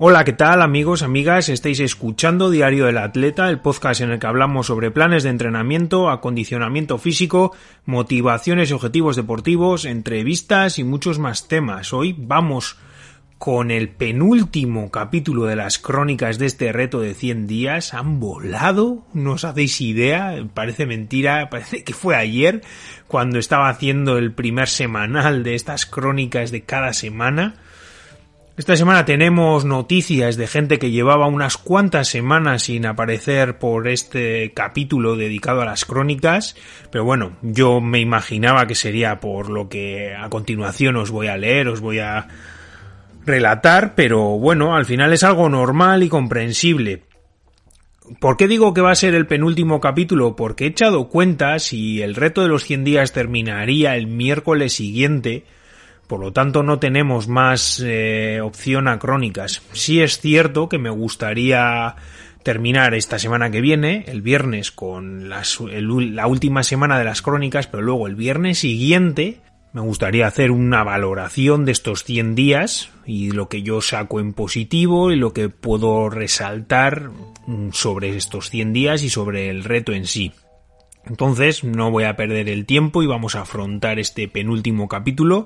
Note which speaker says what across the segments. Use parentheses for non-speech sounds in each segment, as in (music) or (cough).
Speaker 1: Hola, ¿qué tal amigos, amigas? Estáis escuchando Diario del Atleta, el podcast en el que hablamos sobre planes de entrenamiento, acondicionamiento físico, motivaciones y objetivos deportivos, entrevistas y muchos más temas. Hoy vamos con el penúltimo capítulo de las crónicas de este reto de 100 días. Han volado, no os hacéis idea, parece mentira, parece que fue ayer cuando estaba haciendo el primer semanal de estas crónicas de cada semana. Esta semana tenemos noticias de gente que llevaba unas cuantas semanas sin aparecer por este capítulo dedicado a las crónicas, pero bueno, yo me imaginaba que sería por lo que a continuación os voy a leer, os voy a relatar, pero bueno, al final es algo normal y comprensible. ¿Por qué digo que va a ser el penúltimo capítulo? Porque he echado cuentas y el reto de los 100 días terminaría el miércoles siguiente, por lo tanto no tenemos más eh, opción a crónicas. Sí es cierto que me gustaría terminar esta semana que viene, el viernes, con la última semana de las crónicas, pero luego el viernes siguiente me gustaría hacer una valoración de estos 100 días y lo que yo saco en positivo y lo que puedo resaltar sobre estos 100 días y sobre el reto en sí. Entonces no voy a perder el tiempo y vamos a afrontar este penúltimo capítulo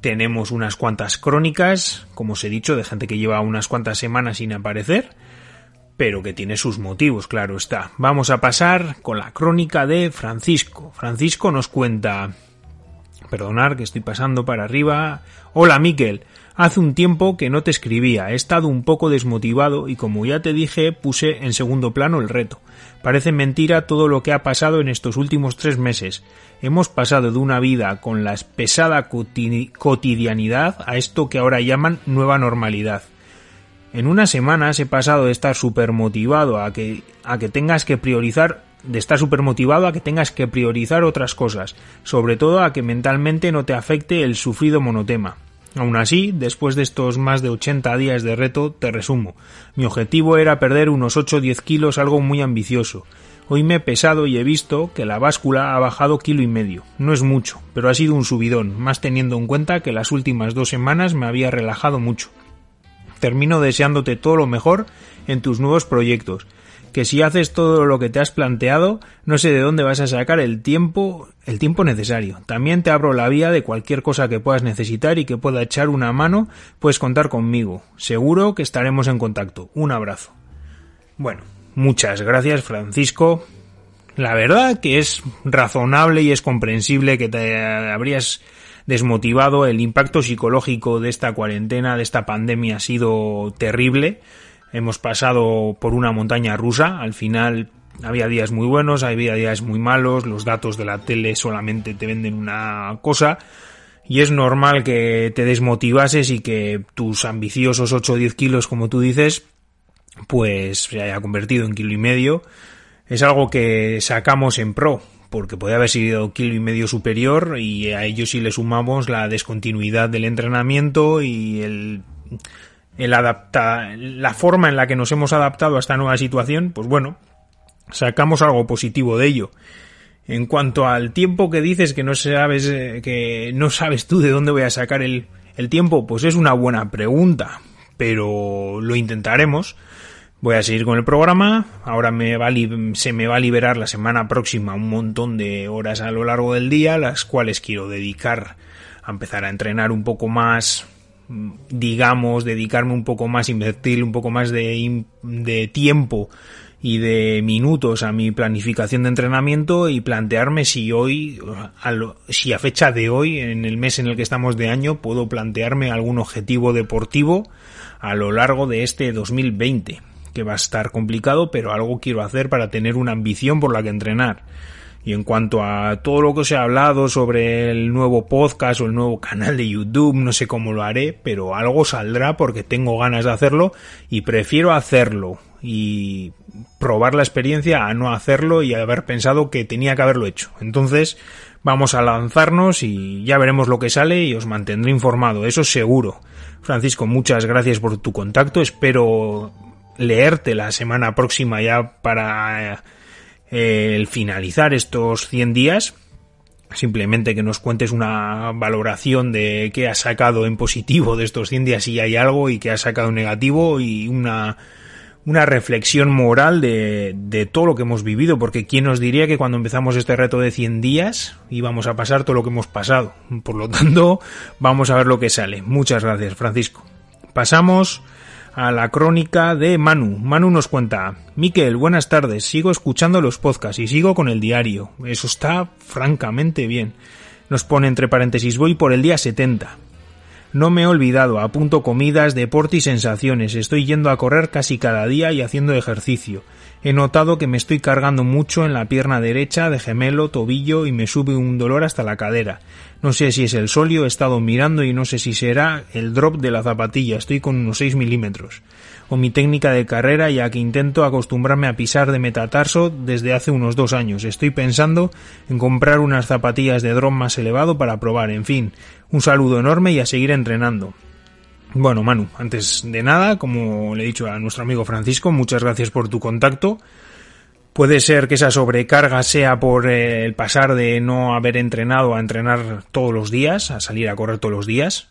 Speaker 1: tenemos unas cuantas crónicas, como os he dicho, de gente que lleva unas cuantas semanas sin aparecer, pero que tiene sus motivos, claro está. Vamos a pasar con la crónica de Francisco. Francisco nos cuenta... Perdonar que estoy pasando para arriba. Hola, Miquel. Hace un tiempo que no te escribía, he estado un poco desmotivado y como ya te dije puse en segundo plano el reto. Parece mentira todo lo que ha pasado en estos últimos tres meses. Hemos pasado de una vida con la pesada cotidianidad a esto que ahora llaman nueva normalidad. En unas semanas he pasado de estar súper motivado a que, a que tengas que priorizar de estar súper motivado a que tengas que priorizar otras cosas, sobre todo a que mentalmente no te afecte el sufrido monotema. Aún así, después de estos más de 80 días de reto, te resumo. Mi objetivo era perder unos 8 o 10 kilos, algo muy ambicioso. Hoy me he pesado y he visto que la báscula ha bajado kilo y medio. No es mucho, pero ha sido un subidón, más teniendo en cuenta que las últimas dos semanas me había relajado mucho. Termino deseándote todo lo mejor en tus nuevos proyectos que si haces todo lo que te has planteado, no sé de dónde vas a sacar el tiempo, el tiempo necesario. También te abro la vía de cualquier cosa que puedas necesitar y que pueda echar una mano, puedes contar conmigo. Seguro que estaremos en contacto. Un abrazo. Bueno, muchas gracias, Francisco. La verdad que es razonable y es comprensible que te habrías desmotivado. El impacto psicológico de esta cuarentena, de esta pandemia ha sido terrible hemos pasado por una montaña rusa, al final había días muy buenos, había días muy malos, los datos de la tele solamente te venden una cosa. Y es normal que te desmotivases y que tus ambiciosos 8 o 10 kilos, como tú dices, pues se haya convertido en kilo y medio. Es algo que sacamos en pro, porque puede haber sido kilo y medio superior y a ello si le sumamos la descontinuidad del entrenamiento y el el la forma en la que nos hemos adaptado a esta nueva situación, pues bueno, sacamos algo positivo de ello. En cuanto al tiempo que dices que no sabes, eh, que no sabes tú de dónde voy a sacar el, el tiempo, pues es una buena pregunta, pero lo intentaremos. Voy a seguir con el programa. Ahora me va se me va a liberar la semana próxima un montón de horas a lo largo del día, las cuales quiero dedicar a empezar a entrenar un poco más digamos, dedicarme un poco más, invertir un poco más de, de tiempo y de minutos a mi planificación de entrenamiento y plantearme si hoy, si a fecha de hoy, en el mes en el que estamos de año, puedo plantearme algún objetivo deportivo a lo largo de este 2020, que va a estar complicado, pero algo quiero hacer para tener una ambición por la que entrenar. Y en cuanto a todo lo que os he hablado sobre el nuevo podcast o el nuevo canal de YouTube, no sé cómo lo haré, pero algo saldrá porque tengo ganas de hacerlo y prefiero hacerlo y probar la experiencia a no hacerlo y haber pensado que tenía que haberlo hecho. Entonces, vamos a lanzarnos y ya veremos lo que sale y os mantendré informado, eso seguro. Francisco, muchas gracias por tu contacto, espero leerte la semana próxima ya para el finalizar estos 100 días. Simplemente que nos cuentes una valoración de qué has sacado en positivo de estos 100 días si hay algo y qué has sacado en negativo y una, una reflexión moral de, de, todo lo que hemos vivido, porque quién nos diría que cuando empezamos este reto de 100 días íbamos a pasar todo lo que hemos pasado. Por lo tanto, vamos a ver lo que sale. Muchas gracias, Francisco. Pasamos a la crónica de Manu. Manu nos cuenta, Miquel, buenas tardes, sigo escuchando los podcasts y sigo con el diario. Eso está francamente bien. Nos pone entre paréntesis, voy por el día 70. No me he olvidado, apunto comidas, deporte y sensaciones. Estoy yendo a correr casi cada día y haciendo ejercicio. He notado que me estoy cargando mucho en la pierna derecha, de gemelo, tobillo y me sube un dolor hasta la cadera. No sé si es el solio, he estado mirando y no sé si será el drop de la zapatilla, estoy con unos 6 milímetros. O mi técnica de carrera ya que intento acostumbrarme a pisar de metatarso desde hace unos dos años. Estoy pensando en comprar unas zapatillas de drop más elevado para probar. En fin, un saludo enorme y a seguir entrenando. Bueno, Manu, antes de nada, como le he dicho a nuestro amigo Francisco, muchas gracias por tu contacto. Puede ser que esa sobrecarga sea por eh, el pasar de no haber entrenado a entrenar todos los días, a salir a correr todos los días.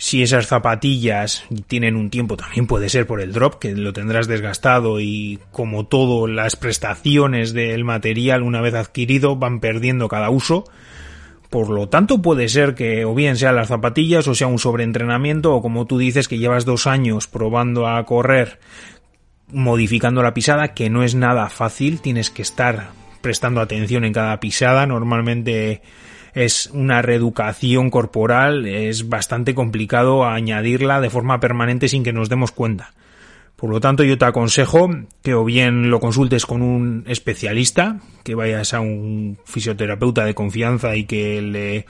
Speaker 1: Si esas zapatillas tienen un tiempo, también puede ser por el drop, que lo tendrás desgastado y como todo, las prestaciones del material una vez adquirido van perdiendo cada uso. Por lo tanto, puede ser que o bien sean las zapatillas o sea un sobreentrenamiento o como tú dices que llevas dos años probando a correr modificando la pisada, que no es nada fácil, tienes que estar prestando atención en cada pisada, normalmente es una reeducación corporal, es bastante complicado añadirla de forma permanente sin que nos demos cuenta. Por lo tanto, yo te aconsejo que o bien lo consultes con un especialista, que vayas a un fisioterapeuta de confianza y que le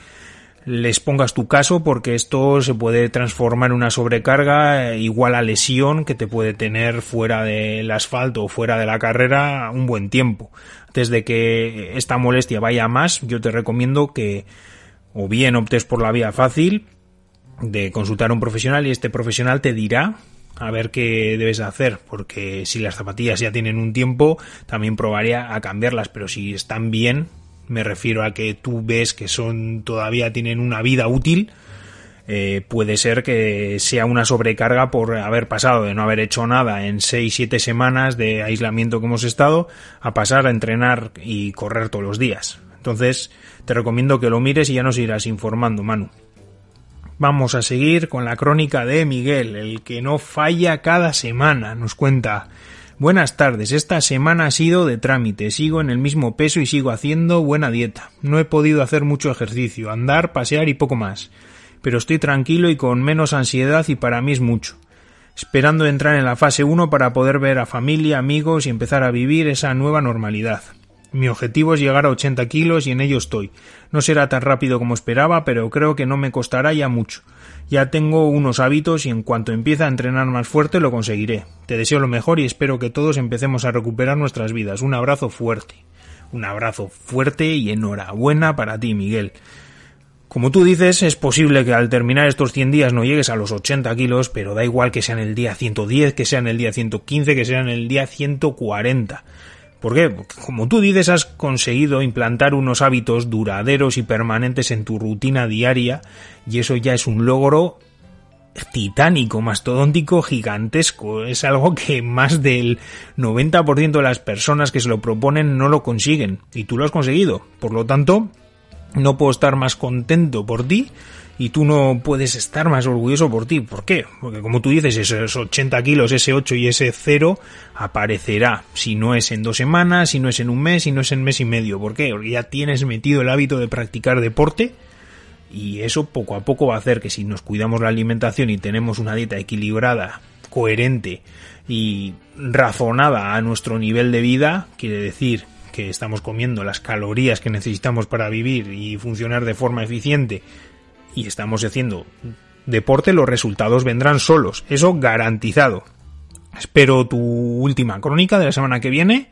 Speaker 1: les pongas tu caso porque esto se puede transformar en una sobrecarga igual a lesión que te puede tener fuera del asfalto o fuera de la carrera un buen tiempo. Antes de que esta molestia vaya más, yo te recomiendo que o bien optes por la vía fácil de consultar a un profesional y este profesional te dirá a ver qué debes hacer, porque si las zapatillas ya tienen un tiempo, también probaría a cambiarlas, pero si están bien, me refiero a que tú ves que son todavía tienen una vida útil, eh, puede ser que sea una sobrecarga por haber pasado de no haber hecho nada en 6-7 semanas de aislamiento que hemos estado a pasar a entrenar y correr todos los días. Entonces, te recomiendo que lo mires y ya nos irás informando, Manu. Vamos a seguir con la crónica de Miguel, el que no falla cada semana, nos cuenta Buenas tardes, esta semana ha sido de trámite, sigo en el mismo peso y sigo haciendo buena dieta. No he podido hacer mucho ejercicio, andar, pasear y poco más. Pero estoy tranquilo y con menos ansiedad y para mí es mucho. Esperando entrar en la fase 1 para poder ver a familia, amigos y empezar a vivir esa nueva normalidad. Mi objetivo es llegar a 80 kilos y en ello estoy. No será tan rápido como esperaba, pero creo que no me costará ya mucho. Ya tengo unos hábitos y en cuanto empiece a entrenar más fuerte lo conseguiré. Te deseo lo mejor y espero que todos empecemos a recuperar nuestras vidas. Un abrazo fuerte. Un abrazo fuerte y enhorabuena para ti, Miguel. Como tú dices, es posible que al terminar estos 100 días no llegues a los 80 kilos, pero da igual que sea en el día 110, que sea en el día 115, que sea en el día 140. ¿Por qué? Porque como tú dices, has conseguido implantar unos hábitos duraderos y permanentes en tu rutina diaria y eso ya es un logro titánico, mastodóntico, gigantesco. Es algo que más del 90% de las personas que se lo proponen no lo consiguen y tú lo has conseguido. Por lo tanto, no puedo estar más contento por ti y tú no puedes estar más orgulloso por ti. ¿Por qué? Porque como tú dices, esos 80 kilos, ese 8 y ese 0 aparecerá. Si no es en dos semanas, si no es en un mes, si no es en mes y medio. ¿Por qué? Porque ya tienes metido el hábito de practicar deporte y eso poco a poco va a hacer que si nos cuidamos la alimentación y tenemos una dieta equilibrada, coherente y razonada a nuestro nivel de vida, quiere decir que estamos comiendo las calorías que necesitamos para vivir y funcionar de forma eficiente y estamos haciendo deporte, los resultados vendrán solos. Eso garantizado. Espero tu última crónica de la semana que viene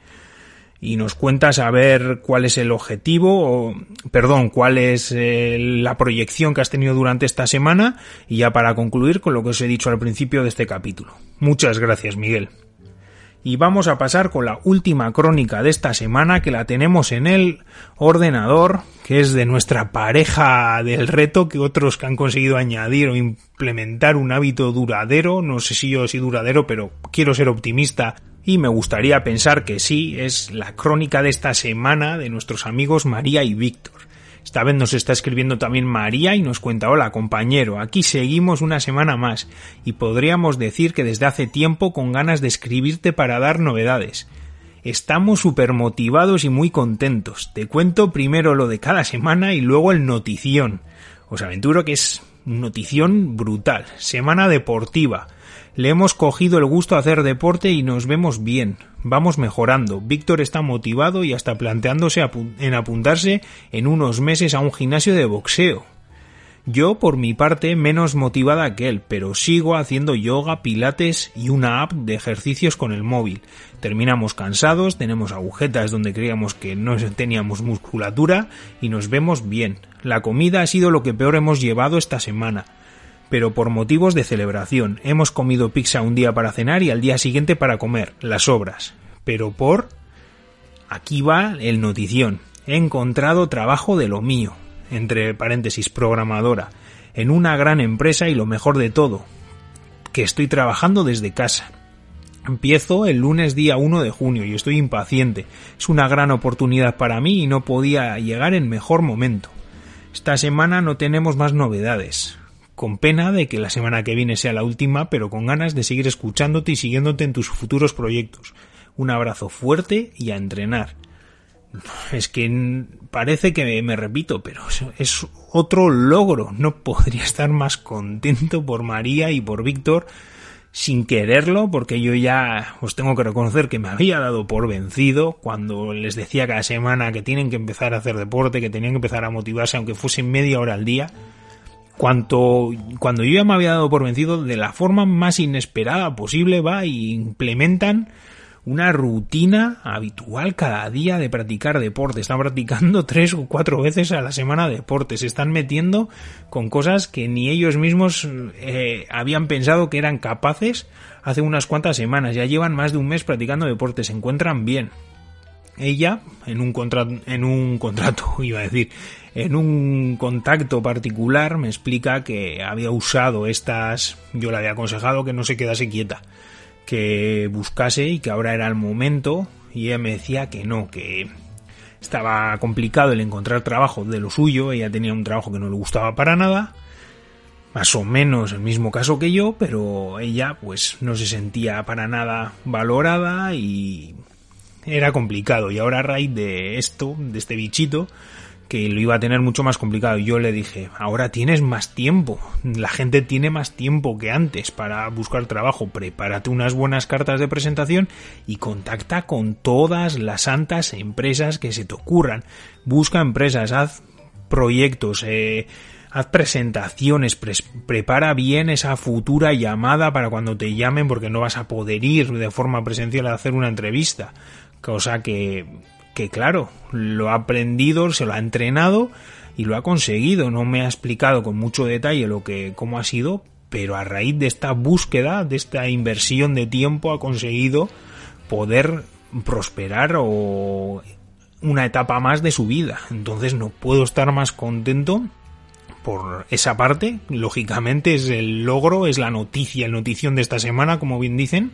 Speaker 1: y nos cuentas a ver cuál es el objetivo, o, perdón, cuál es eh, la proyección que has tenido durante esta semana y ya para concluir con lo que os he dicho al principio de este capítulo. Muchas gracias, Miguel. Y vamos a pasar con la última crónica de esta semana que la tenemos en el ordenador, que es de nuestra pareja del reto, que otros que han conseguido añadir o implementar un hábito duradero, no sé si yo soy duradero, pero quiero ser optimista y me gustaría pensar que sí, es la crónica de esta semana de nuestros amigos María y Víctor. Esta vez nos está escribiendo también María y nos cuenta, hola compañero, aquí seguimos una semana más y podríamos decir que desde hace tiempo con ganas de escribirte para dar novedades. Estamos súper motivados y muy contentos. Te cuento primero lo de cada semana y luego el notición. Os aventuro que es notición brutal. Semana deportiva. Le hemos cogido el gusto a hacer deporte y nos vemos bien. Vamos mejorando. Víctor está motivado y hasta planteándose en apuntarse en unos meses a un gimnasio de boxeo. Yo, por mi parte, menos motivada que él, pero sigo haciendo yoga, pilates y una app de ejercicios con el móvil. Terminamos cansados, tenemos agujetas donde creíamos que no teníamos musculatura y nos vemos bien. La comida ha sido lo que peor hemos llevado esta semana pero por motivos de celebración. Hemos comido pizza un día para cenar y al día siguiente para comer, las obras. Pero por... Aquí va el notición. He encontrado trabajo de lo mío, entre paréntesis, programadora, en una gran empresa y lo mejor de todo, que estoy trabajando desde casa. Empiezo el lunes día 1 de junio y estoy impaciente. Es una gran oportunidad para mí y no podía llegar en mejor momento. Esta semana no tenemos más novedades con pena de que la semana que viene sea la última, pero con ganas de seguir escuchándote y siguiéndote en tus futuros proyectos. Un abrazo fuerte y a entrenar. Es que parece que me repito, pero es otro logro. No podría (laughs) estar más contento por María y por Víctor sin quererlo, porque yo ya os tengo que reconocer que me había dado por vencido cuando les decía cada semana que tienen que empezar a hacer deporte, que tenían que empezar a motivarse, aunque fuese media hora al día cuanto, cuando yo ya me había dado por vencido, de la forma más inesperada posible va e implementan una rutina habitual cada día de practicar deporte. Están practicando (laughs) tres o cuatro veces a la semana deporte. Se están metiendo con cosas que ni ellos mismos eh, habían pensado que eran capaces hace unas cuantas semanas. Ya llevan más de un mes practicando deporte. Se encuentran bien. Ella, en un contrato, en un contrato, (laughs) iba a decir, en un contacto particular me explica que había usado estas, yo le había aconsejado que no se quedase quieta, que buscase y que ahora era el momento y ella me decía que no, que estaba complicado el encontrar trabajo de lo suyo, ella tenía un trabajo que no le gustaba para nada, más o menos el mismo caso que yo, pero ella pues no se sentía para nada valorada y era complicado. Y ahora a raíz de esto, de este bichito, que lo iba a tener mucho más complicado. Yo le dije, ahora tienes más tiempo, la gente tiene más tiempo que antes para buscar trabajo, prepárate unas buenas cartas de presentación y contacta con todas las santas empresas que se te ocurran. Busca empresas, haz proyectos, eh, haz presentaciones, prepara bien esa futura llamada para cuando te llamen porque no vas a poder ir de forma presencial a hacer una entrevista. Cosa que que claro, lo ha aprendido, se lo ha entrenado y lo ha conseguido. No me ha explicado con mucho detalle lo que, cómo ha sido, pero a raíz de esta búsqueda, de esta inversión de tiempo, ha conseguido poder prosperar o una etapa más de su vida. Entonces no puedo estar más contento por esa parte. Lógicamente es el logro, es la noticia, el notición de esta semana, como bien dicen.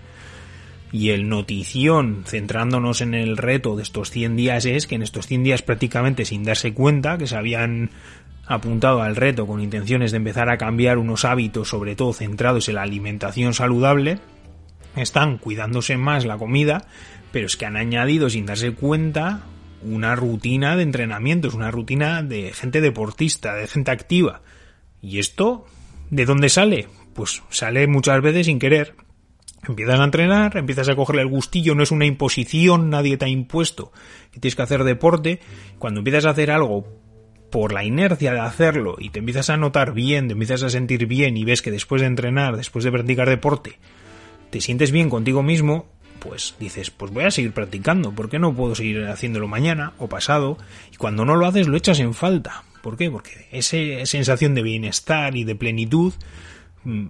Speaker 1: Y el notición, centrándonos en el reto de estos 100 días, es que en estos 100 días prácticamente sin darse cuenta que se habían apuntado al reto con intenciones de empezar a cambiar unos hábitos, sobre todo centrados en la alimentación saludable, están cuidándose más la comida, pero es que han añadido sin darse cuenta una rutina de entrenamiento, es una rutina de gente deportista, de gente activa. ¿Y esto de dónde sale? Pues sale muchas veces sin querer Empiezas a entrenar, empiezas a cogerle el gustillo, no es una imposición, nadie te ha impuesto que tienes que hacer deporte. Cuando empiezas a hacer algo por la inercia de hacerlo y te empiezas a notar bien, te empiezas a sentir bien y ves que después de entrenar, después de practicar deporte, te sientes bien contigo mismo, pues dices, pues voy a seguir practicando, ¿por qué no puedo seguir haciéndolo mañana o pasado? Y cuando no lo haces lo echas en falta. ¿Por qué? Porque esa sensación de bienestar y de plenitud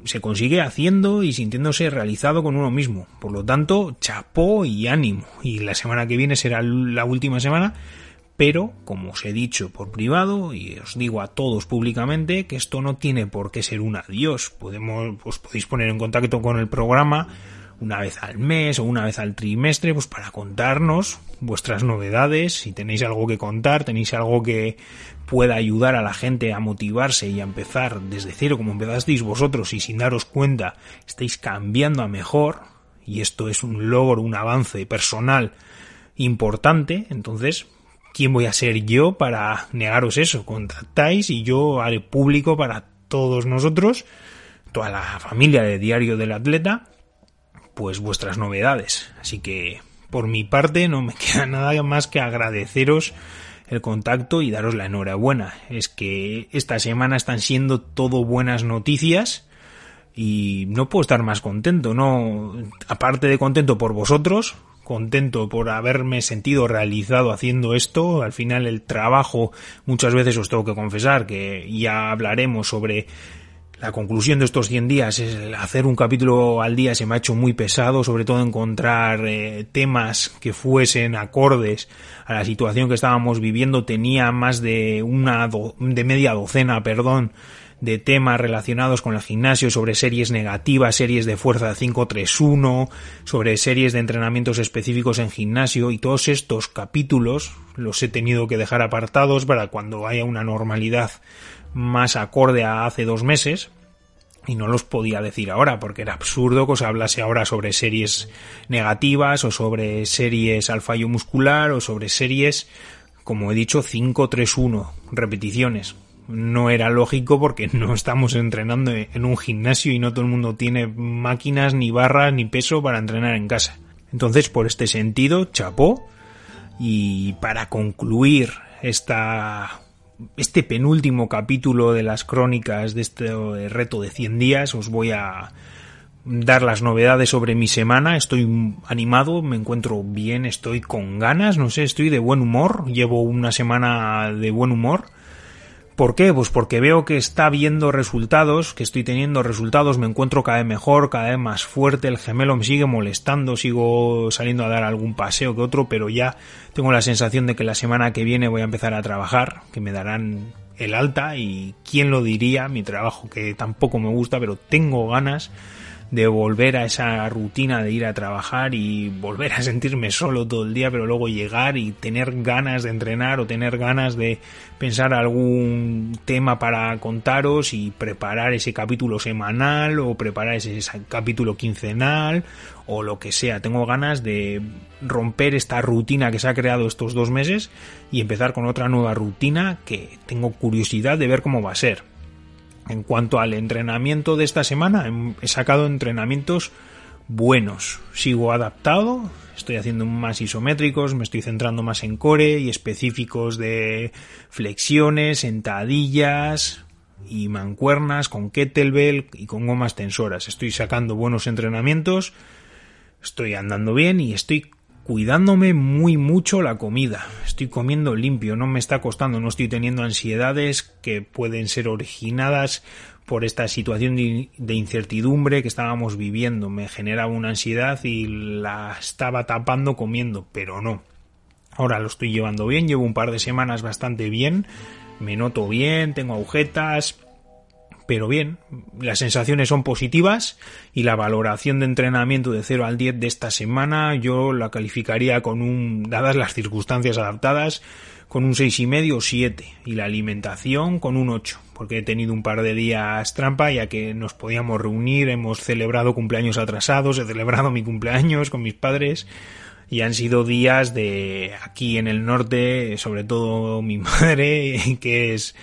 Speaker 1: se consigue haciendo y sintiéndose realizado con uno mismo. Por lo tanto, chapó y ánimo. Y la semana que viene será la última semana, pero, como os he dicho por privado, y os digo a todos públicamente, que esto no tiene por qué ser un adiós. Podemos, os podéis poner en contacto con el programa una vez al mes o una vez al trimestre, pues para contarnos vuestras novedades, si tenéis algo que contar, tenéis algo que pueda ayudar a la gente a motivarse y a empezar desde cero como empezasteis vosotros y sin daros cuenta estáis cambiando a mejor y esto es un logro, un avance personal importante, entonces ¿quién voy a ser yo para negaros eso? Contactáis y yo haré público para todos nosotros, toda la familia de Diario del Atleta, pues vuestras novedades. Así que por mi parte no me (laughs) queda nada más que agradeceros el contacto y daros la enhorabuena. Es que esta semana están siendo todo buenas noticias y no puedo estar más contento, no aparte de contento por vosotros, contento por haberme sentido realizado haciendo esto. Al final el trabajo muchas veces os tengo que confesar que ya hablaremos sobre la conclusión de estos 100 días es hacer un capítulo al día se me ha hecho muy pesado, sobre todo encontrar eh, temas que fuesen acordes a la situación que estábamos viviendo. Tenía más de una de media docena, perdón, de temas relacionados con el gimnasio, sobre series negativas, series de fuerza 531, sobre series de entrenamientos específicos en gimnasio y todos estos capítulos los he tenido que dejar apartados para cuando haya una normalidad más acorde a hace dos meses y no los podía decir ahora porque era absurdo que os hablase ahora sobre series negativas o sobre series al fallo muscular o sobre series como he dicho 5-3-1 repeticiones. No era lógico porque no estamos entrenando en un gimnasio y no todo el mundo tiene máquinas ni barras ni peso para entrenar en casa. Entonces por este sentido chapó. Y para concluir esta este penúltimo capítulo de las crónicas de este reto de 100 días os voy a dar las novedades sobre mi semana. Estoy animado, me encuentro bien, estoy con ganas, no sé, estoy de buen humor. Llevo una semana de buen humor ¿Por qué? Pues porque veo que está viendo resultados, que estoy teniendo resultados, me encuentro cada vez mejor, cada vez más fuerte, el gemelo me sigue molestando, sigo saliendo a dar algún paseo que otro, pero ya tengo la sensación de que la semana que viene voy a empezar a trabajar, que me darán el alta y quién lo diría, mi trabajo que tampoco me gusta, pero tengo ganas de volver a esa rutina de ir a trabajar y volver a sentirme solo todo el día, pero luego llegar y tener ganas de entrenar o tener ganas de pensar algún tema para contaros y preparar ese capítulo semanal o preparar ese capítulo quincenal o lo que sea. Tengo ganas de romper esta rutina que se ha creado estos dos meses y empezar con otra nueva rutina que tengo curiosidad de ver cómo va a ser. En cuanto al entrenamiento de esta semana, he sacado entrenamientos buenos. Sigo adaptado, estoy haciendo más isométricos, me estoy centrando más en core y específicos de flexiones, sentadillas y mancuernas con kettlebell y con gomas tensoras. Estoy sacando buenos entrenamientos, estoy andando bien y estoy cuidándome muy mucho la comida. Estoy comiendo limpio, no me está costando, no estoy teniendo ansiedades que pueden ser originadas por esta situación de incertidumbre que estábamos viviendo. Me generaba una ansiedad y la estaba tapando comiendo, pero no. Ahora lo estoy llevando bien, llevo un par de semanas bastante bien, me noto bien, tengo agujetas, pero bien, las sensaciones son positivas y la valoración de entrenamiento de 0 al 10 de esta semana yo la calificaría con un, dadas las circunstancias adaptadas, con un seis y medio o 7 y la alimentación con un 8 porque he tenido un par de días trampa ya que nos podíamos reunir, hemos celebrado cumpleaños atrasados, he celebrado mi cumpleaños con mis padres y han sido días de aquí en el norte, sobre todo mi (laughs) madre, que es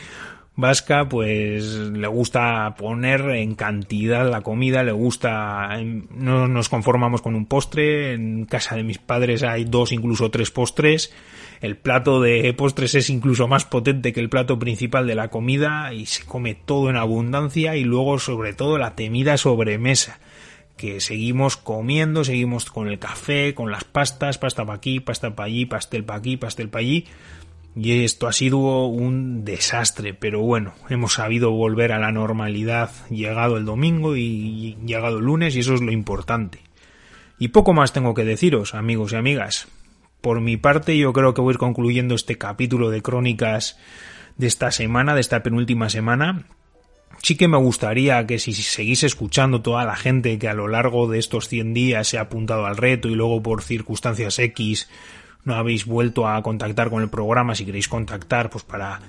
Speaker 1: vasca pues le gusta poner en cantidad la comida, le gusta, no nos conformamos con un postre, en casa de mis padres hay dos, incluso tres postres, el plato de postres es incluso más potente que el plato principal de la comida y se come todo en abundancia y luego sobre todo la temida sobremesa que seguimos comiendo, seguimos con el café, con las pastas, pasta para aquí, pasta para allí, pastel para aquí, pastel para allí. Y esto ha sido un desastre, pero bueno, hemos sabido volver a la normalidad llegado el domingo y llegado el lunes y eso es lo importante. Y poco más tengo que deciros, amigos y amigas. Por mi parte, yo creo que voy a ir concluyendo este capítulo de crónicas de esta semana, de esta penúltima semana. Sí que me gustaría que si seguís escuchando toda la gente que a lo largo de estos 100 días se ha apuntado al reto y luego por circunstancias X no habéis vuelto a contactar con el programa, si queréis contactar, pues para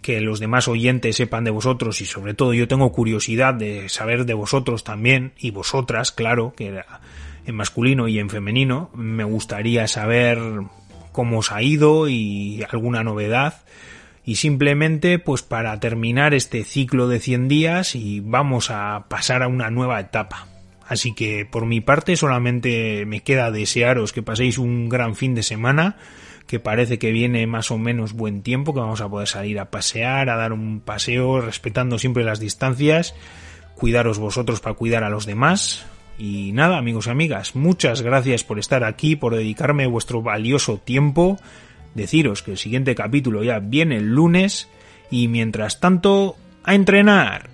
Speaker 1: que los demás oyentes sepan de vosotros y sobre todo yo tengo curiosidad de saber de vosotros también y vosotras, claro, que en masculino y en femenino. Me gustaría saber cómo os ha ido y alguna novedad. Y simplemente, pues para terminar este ciclo de 100 días y vamos a pasar a una nueva etapa. Así que por mi parte solamente me queda desearos que paséis un gran fin de semana, que parece que viene más o menos buen tiempo, que vamos a poder salir a pasear, a dar un paseo, respetando siempre las distancias, cuidaros vosotros para cuidar a los demás, y nada, amigos y amigas, muchas gracias por estar aquí, por dedicarme vuestro valioso tiempo. Deciros que el siguiente capítulo ya viene el lunes y mientras tanto, a entrenar.